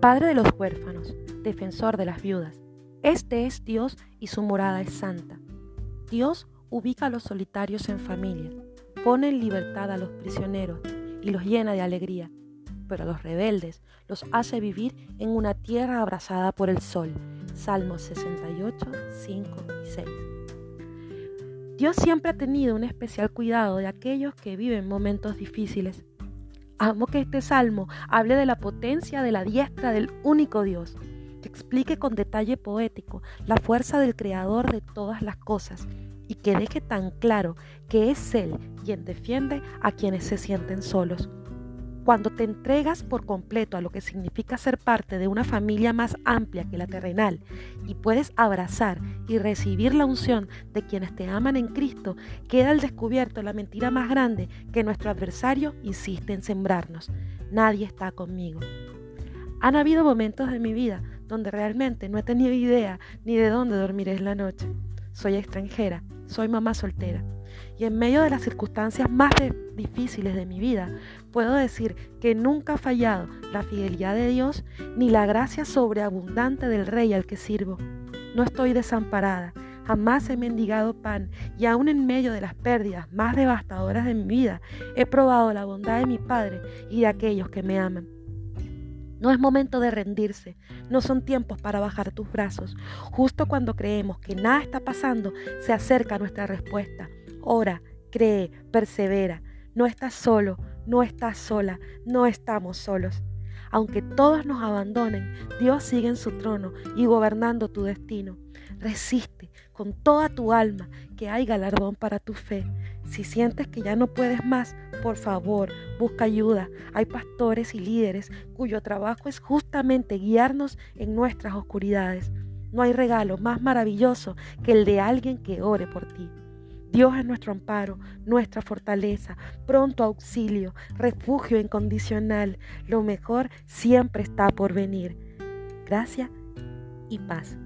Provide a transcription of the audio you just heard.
Padre de los huérfanos, defensor de las viudas. Este es Dios y su morada es santa. Dios ubica a los solitarios en familia, pone en libertad a los prisioneros y los llena de alegría, pero a los rebeldes los hace vivir en una tierra abrazada por el sol. Salmos 68, 5 y 6. Dios siempre ha tenido un especial cuidado de aquellos que viven momentos difíciles. Amo que este salmo hable de la potencia de la diestra del único Dios, que explique con detalle poético la fuerza del Creador de todas las cosas y que deje tan claro que es Él quien defiende a quienes se sienten solos. Cuando te entregas por completo a lo que significa ser parte de una familia más amplia que la terrenal y puedes abrazar y recibir la unción de quienes te aman en Cristo, queda al descubierto la mentira más grande que nuestro adversario insiste en sembrarnos. Nadie está conmigo. Han habido momentos de mi vida donde realmente no he tenido idea ni de dónde dormiré la noche. Soy extranjera, soy mamá soltera y en medio de las circunstancias más difíciles de mi vida, puedo decir que nunca ha fallado la fidelidad de Dios ni la gracia sobreabundante del Rey al que sirvo. No estoy desamparada, jamás he mendigado pan y aún en medio de las pérdidas más devastadoras de mi vida, he probado la bondad de mi Padre y de aquellos que me aman. No es momento de rendirse, no son tiempos para bajar tus brazos. Justo cuando creemos que nada está pasando, se acerca nuestra respuesta. Ora, cree, persevera. No estás solo, no estás sola, no estamos solos. Aunque todos nos abandonen, Dios sigue en su trono y gobernando tu destino. Resiste con toda tu alma que hay galardón para tu fe. Si sientes que ya no puedes más, por favor, busca ayuda. Hay pastores y líderes cuyo trabajo es justamente guiarnos en nuestras oscuridades. No hay regalo más maravilloso que el de alguien que ore por ti. Dios es nuestro amparo, nuestra fortaleza, pronto auxilio, refugio incondicional. Lo mejor siempre está por venir. Gracias y paz.